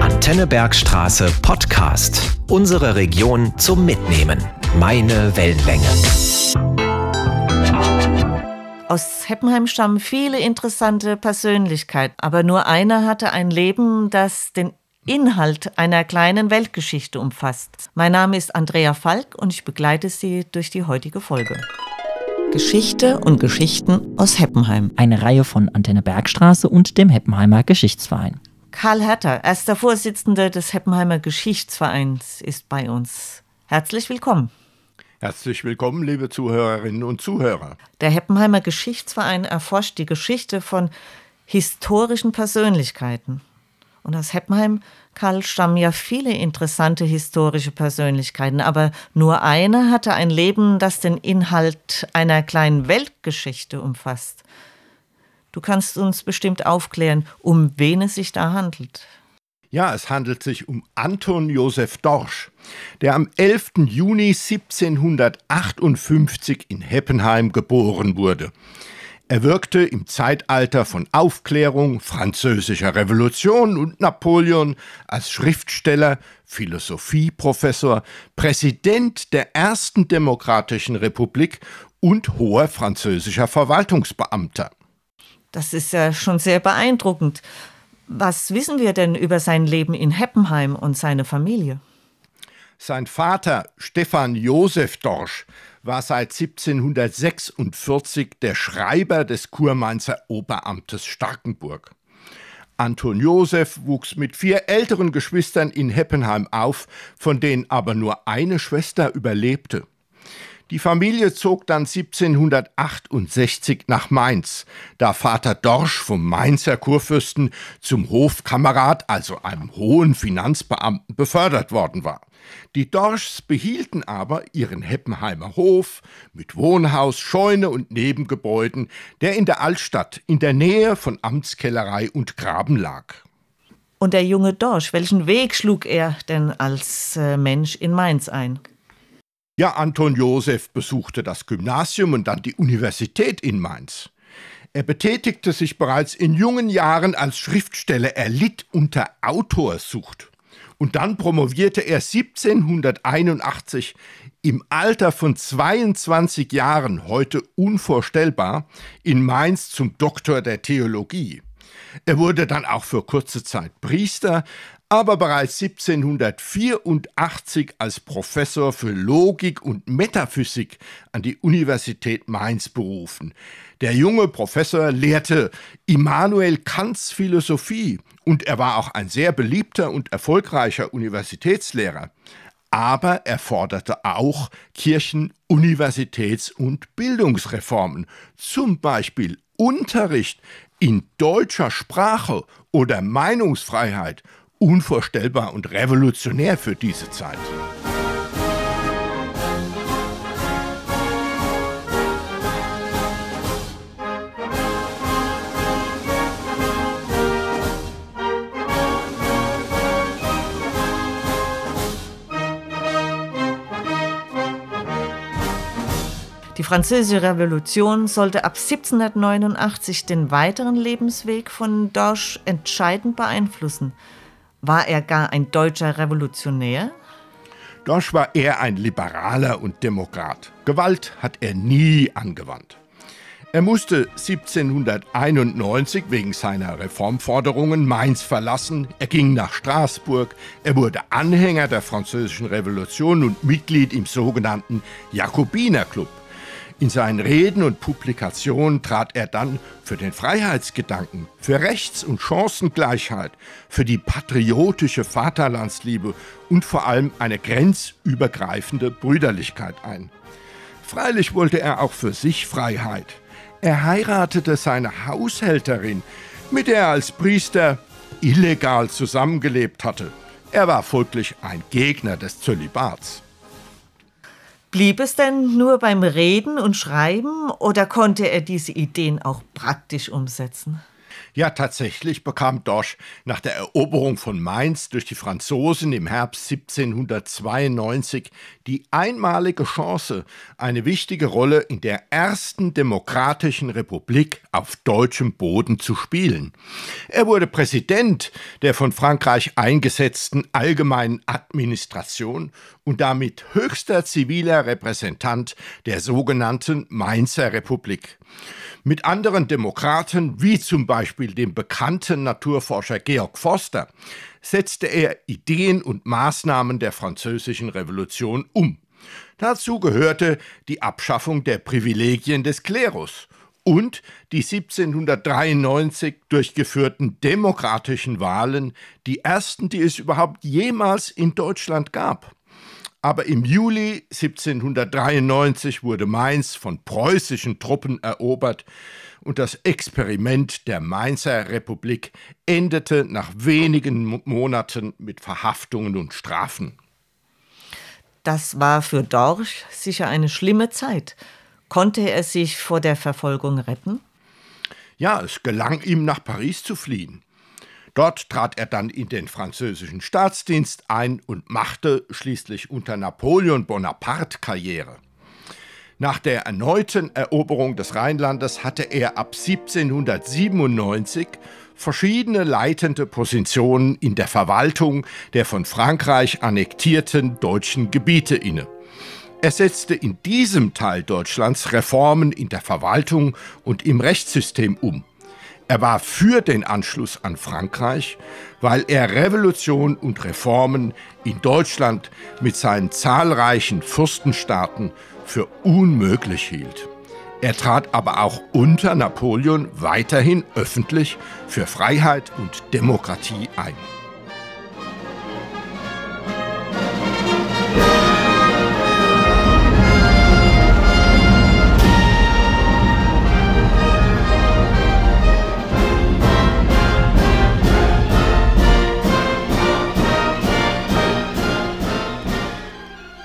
Antennebergstraße Podcast. Unsere Region zum Mitnehmen. Meine Wellenlänge. Aus Heppenheim stammen viele interessante Persönlichkeiten, aber nur einer hatte ein Leben, das den Inhalt einer kleinen Weltgeschichte umfasst. Mein Name ist Andrea Falk und ich begleite Sie durch die heutige Folge. Geschichte und Geschichten aus Heppenheim. Eine Reihe von Antenne Bergstraße und dem Heppenheimer Geschichtsverein. Karl Herter, erster Vorsitzender des Heppenheimer Geschichtsvereins, ist bei uns. Herzlich willkommen. Herzlich willkommen, liebe Zuhörerinnen und Zuhörer. Der Heppenheimer Geschichtsverein erforscht die Geschichte von historischen Persönlichkeiten. Und aus Heppenheim, Karl, stammen ja viele interessante historische Persönlichkeiten, aber nur eine hatte ein Leben, das den Inhalt einer kleinen Weltgeschichte umfasst. Du kannst uns bestimmt aufklären, um wen es sich da handelt. Ja, es handelt sich um Anton Josef Dorsch, der am 11. Juni 1758 in Heppenheim geboren wurde. Er wirkte im Zeitalter von Aufklärung, französischer Revolution und Napoleon als Schriftsteller, Philosophieprofessor, Präsident der ersten demokratischen Republik und hoher französischer Verwaltungsbeamter. Das ist ja schon sehr beeindruckend. Was wissen wir denn über sein Leben in Heppenheim und seine Familie? Sein Vater Stefan Josef Dorsch war seit 1746 der Schreiber des Kurmainzer Oberamtes Starkenburg. Anton Josef wuchs mit vier älteren Geschwistern in Heppenheim auf, von denen aber nur eine Schwester überlebte. Die Familie zog dann 1768 nach Mainz, da Vater Dorsch vom Mainzer Kurfürsten zum Hofkamerad, also einem hohen Finanzbeamten, befördert worden war. Die Dorschs behielten aber ihren Heppenheimer Hof mit Wohnhaus, Scheune und Nebengebäuden, der in der Altstadt in der Nähe von Amtskellerei und Graben lag. Und der junge Dorsch, welchen Weg schlug er denn als äh, Mensch in Mainz ein? Ja, Anton Josef besuchte das Gymnasium und dann die Universität in Mainz. Er betätigte sich bereits in jungen Jahren als Schriftsteller. Er litt unter Autorsucht. Und dann promovierte er 1781 im Alter von 22 Jahren, heute unvorstellbar, in Mainz zum Doktor der Theologie. Er wurde dann auch für kurze Zeit Priester, aber bereits 1784 als Professor für Logik und Metaphysik an die Universität Mainz berufen. Der junge Professor lehrte Immanuel Kants Philosophie und er war auch ein sehr beliebter und erfolgreicher Universitätslehrer. Aber er forderte auch Kirchen-, Universitäts- und Bildungsreformen, zum Beispiel Unterricht in deutscher Sprache oder Meinungsfreiheit, unvorstellbar und revolutionär für diese Zeit. Französische Revolution sollte ab 1789 den weiteren Lebensweg von Dorsch entscheidend beeinflussen. War er gar ein deutscher Revolutionär? Dorsch war eher ein Liberaler und Demokrat. Gewalt hat er nie angewandt. Er musste 1791 wegen seiner Reformforderungen Mainz verlassen. Er ging nach Straßburg. Er wurde Anhänger der Französischen Revolution und Mitglied im sogenannten Jakobinerclub. In seinen Reden und Publikationen trat er dann für den Freiheitsgedanken, für Rechts- und Chancengleichheit, für die patriotische Vaterlandsliebe und vor allem eine grenzübergreifende Brüderlichkeit ein. Freilich wollte er auch für sich Freiheit. Er heiratete seine Haushälterin, mit der er als Priester illegal zusammengelebt hatte. Er war folglich ein Gegner des Zölibats. Blieb es denn nur beim Reden und Schreiben oder konnte er diese Ideen auch praktisch umsetzen? Ja, tatsächlich bekam Dorsch nach der Eroberung von Mainz durch die Franzosen im Herbst 1792 die einmalige Chance, eine wichtige Rolle in der ersten demokratischen Republik auf deutschem Boden zu spielen. Er wurde Präsident der von Frankreich eingesetzten allgemeinen Administration und damit höchster ziviler Repräsentant der sogenannten Mainzer Republik. Mit anderen Demokraten, wie zum Beispiel dem bekannten Naturforscher Georg Forster, setzte er Ideen und Maßnahmen der französischen Revolution um. Dazu gehörte die Abschaffung der Privilegien des Klerus und die 1793 durchgeführten demokratischen Wahlen, die ersten, die es überhaupt jemals in Deutschland gab. Aber im Juli 1793 wurde Mainz von preußischen Truppen erobert und das Experiment der Mainzer Republik endete nach wenigen Monaten mit Verhaftungen und Strafen. Das war für Dorsch sicher eine schlimme Zeit. Konnte er sich vor der Verfolgung retten? Ja, es gelang ihm, nach Paris zu fliehen. Dort trat er dann in den französischen Staatsdienst ein und machte schließlich unter Napoleon Bonaparte Karriere. Nach der erneuten Eroberung des Rheinlandes hatte er ab 1797 verschiedene leitende Positionen in der Verwaltung der von Frankreich annektierten deutschen Gebiete inne. Er setzte in diesem Teil Deutschlands Reformen in der Verwaltung und im Rechtssystem um. Er war für den Anschluss an Frankreich, weil er Revolution und Reformen in Deutschland mit seinen zahlreichen Fürstenstaaten für unmöglich hielt. Er trat aber auch unter Napoleon weiterhin öffentlich für Freiheit und Demokratie ein.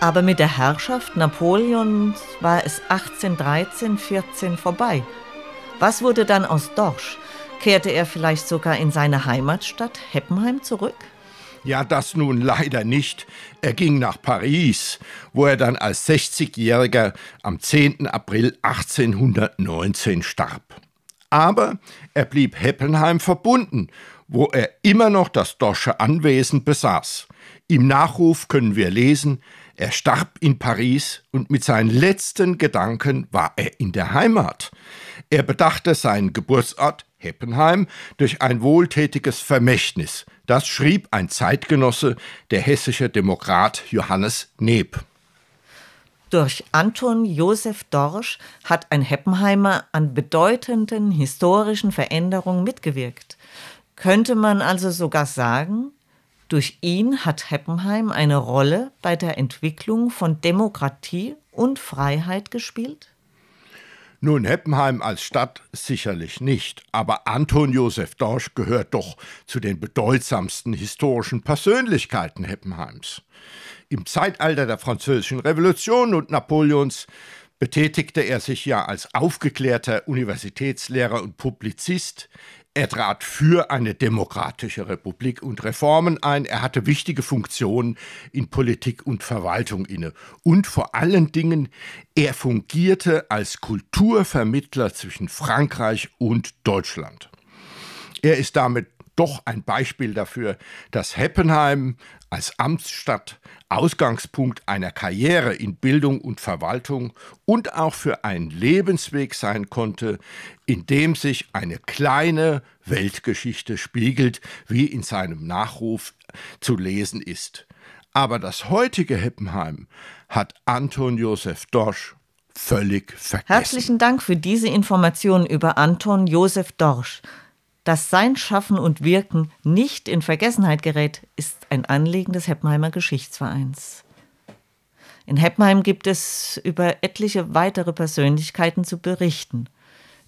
Aber mit der Herrschaft Napoleons war es 1813-14 vorbei. Was wurde dann aus Dorsch? Kehrte er vielleicht sogar in seine Heimatstadt Heppenheim zurück? Ja, das nun leider nicht. Er ging nach Paris, wo er dann als 60-Jähriger am 10. April 1819 starb. Aber er blieb Heppenheim verbunden, wo er immer noch das Dorsche Anwesen besaß. Im Nachruf können wir lesen, er starb in Paris und mit seinen letzten Gedanken war er in der Heimat. Er bedachte seinen Geburtsort Heppenheim durch ein wohltätiges Vermächtnis. Das schrieb ein Zeitgenosse, der hessische Demokrat Johannes Neb. Durch Anton Josef Dorsch hat ein Heppenheimer an bedeutenden historischen Veränderungen mitgewirkt. Könnte man also sogar sagen, durch ihn hat Heppenheim eine Rolle bei der Entwicklung von Demokratie und Freiheit gespielt? Nun, Heppenheim als Stadt sicherlich nicht, aber Anton Josef Dorsch gehört doch zu den bedeutsamsten historischen Persönlichkeiten Heppenheims. Im Zeitalter der Französischen Revolution und Napoleons betätigte er sich ja als aufgeklärter Universitätslehrer und Publizist. Er trat für eine demokratische Republik und Reformen ein. Er hatte wichtige Funktionen in Politik und Verwaltung inne. Und vor allen Dingen, er fungierte als Kulturvermittler zwischen Frankreich und Deutschland. Er ist damit doch ein Beispiel dafür, dass Heppenheim als Amtsstadt Ausgangspunkt einer Karriere in Bildung und Verwaltung und auch für einen Lebensweg sein konnte, in dem sich eine kleine Weltgeschichte spiegelt, wie in seinem Nachruf zu lesen ist. Aber das heutige Heppenheim hat Anton Josef Dorsch völlig vergessen. Herzlichen Dank für diese Information über Anton Josef Dorsch. Dass sein Schaffen und Wirken nicht in Vergessenheit gerät, ist ein Anliegen des Heppenheimer Geschichtsvereins. In Heppenheim gibt es über etliche weitere Persönlichkeiten zu berichten.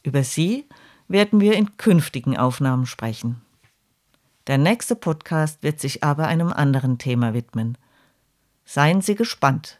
Über sie werden wir in künftigen Aufnahmen sprechen. Der nächste Podcast wird sich aber einem anderen Thema widmen. Seien Sie gespannt.